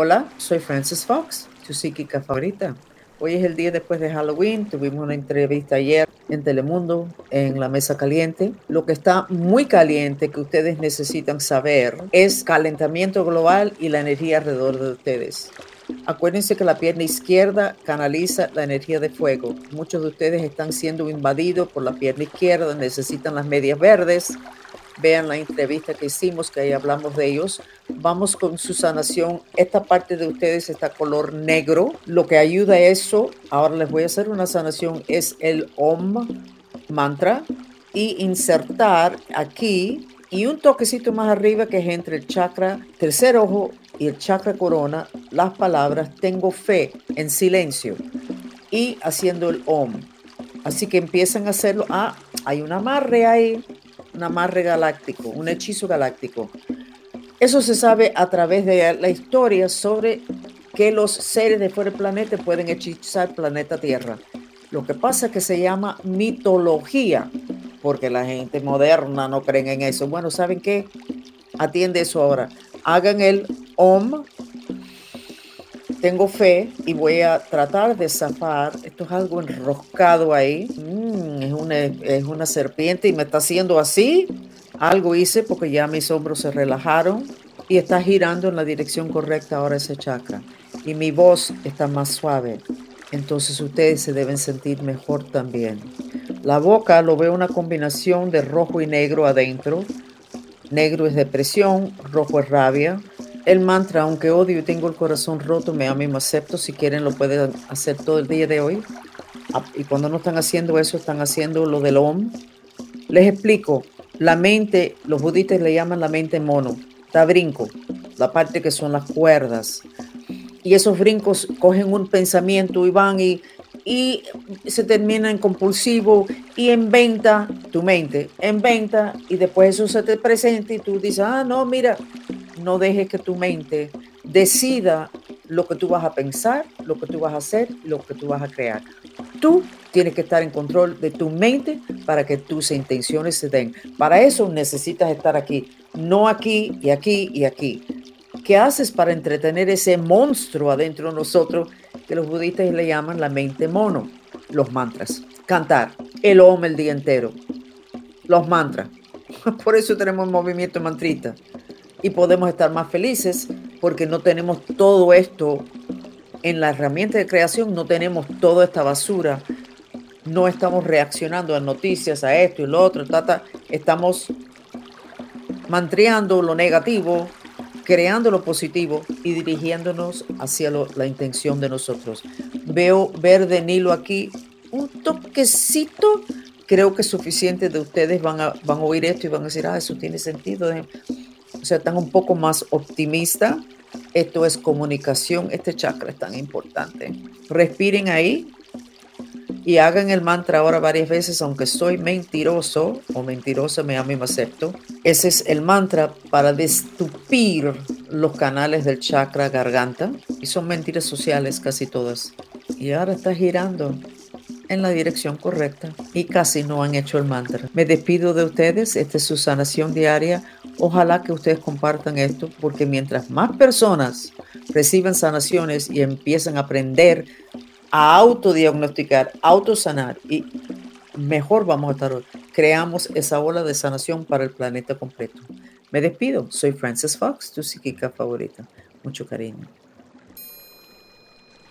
Hola, soy Frances Fox, tu psíquica favorita. Hoy es el día después de Halloween. Tuvimos una entrevista ayer en Telemundo, en la mesa caliente. Lo que está muy caliente que ustedes necesitan saber es calentamiento global y la energía alrededor de ustedes. Acuérdense que la pierna izquierda canaliza la energía de fuego. Muchos de ustedes están siendo invadidos por la pierna izquierda, necesitan las medias verdes. Vean la entrevista que hicimos, que ahí hablamos de ellos. Vamos con su sanación. Esta parte de ustedes está color negro. Lo que ayuda a eso, ahora les voy a hacer una sanación, es el OM mantra y insertar aquí y un toquecito más arriba que es entre el chakra tercer ojo y el chakra corona las palabras tengo fe en silencio y haciendo el om. Así que empiezan a hacerlo. Ah, hay un amarre ahí, un amarre galáctico, un hechizo galáctico. Eso se sabe a través de la historia sobre que los seres de fuera del planeta pueden hechizar planeta Tierra. Lo que pasa es que se llama mitología porque la gente moderna no creen en eso. Bueno, ¿saben qué? Atiende eso ahora. Hagan el OM. Tengo fe y voy a tratar de zafar. Esto es algo enroscado ahí. Mm, es, una, es una serpiente y me está haciendo así. Algo hice porque ya mis hombros se relajaron y está girando en la dirección correcta ahora ese chakra. Y mi voz está más suave. Entonces ustedes se deben sentir mejor también. La boca lo veo una combinación de rojo y negro adentro. Negro es depresión, rojo es rabia. El mantra, aunque odio y tengo el corazón roto, me amo y me acepto. Si quieren lo pueden hacer todo el día de hoy. Ah, y cuando no están haciendo eso, están haciendo lo del OM. Les explico. La mente, los budistas le llaman la mente mono. Da brinco, la parte que son las cuerdas. Y esos brincos cogen un pensamiento y van y y se termina en compulsivo y en venta tu mente, en venta y después eso se te presenta y tú dices, ah, no, mira, no dejes que tu mente decida lo que tú vas a pensar, lo que tú vas a hacer, lo que tú vas a crear. Tú tienes que estar en control de tu mente para que tus intenciones se den. Para eso necesitas estar aquí, no aquí y aquí y aquí. ¿Qué haces para entretener ese monstruo adentro de nosotros que los budistas le llaman la mente mono, los mantras. Cantar, el OM el día entero, los mantras. Por eso tenemos movimiento mantrita. Y podemos estar más felices porque no tenemos todo esto en la herramienta de creación, no tenemos toda esta basura, no estamos reaccionando a noticias, a esto y lo otro, estamos mantriando lo negativo, creando lo positivo y dirigiéndonos hacia la intención de nosotros. Veo verde Nilo aquí, un toquecito, creo que suficiente de ustedes van a, van a oír esto y van a decir, ah, eso tiene sentido. O sea, están un poco más optimista. Esto es comunicación, este chakra es tan importante. Respiren ahí, y hagan el mantra ahora varias veces, aunque soy mentiroso o mentirosa, me amo y me acepto. Ese es el mantra para destupir los canales del chakra garganta. Y son mentiras sociales casi todas. Y ahora está girando en la dirección correcta y casi no han hecho el mantra. Me despido de ustedes, esta es su sanación diaria. Ojalá que ustedes compartan esto porque mientras más personas reciban sanaciones y empiezan a aprender a autodiagnosticar, autosanar y mejor vamos a estar hoy. Creamos esa ola de sanación para el planeta completo. Me despido. Soy Frances Fox, tu psíquica favorita. Mucho cariño.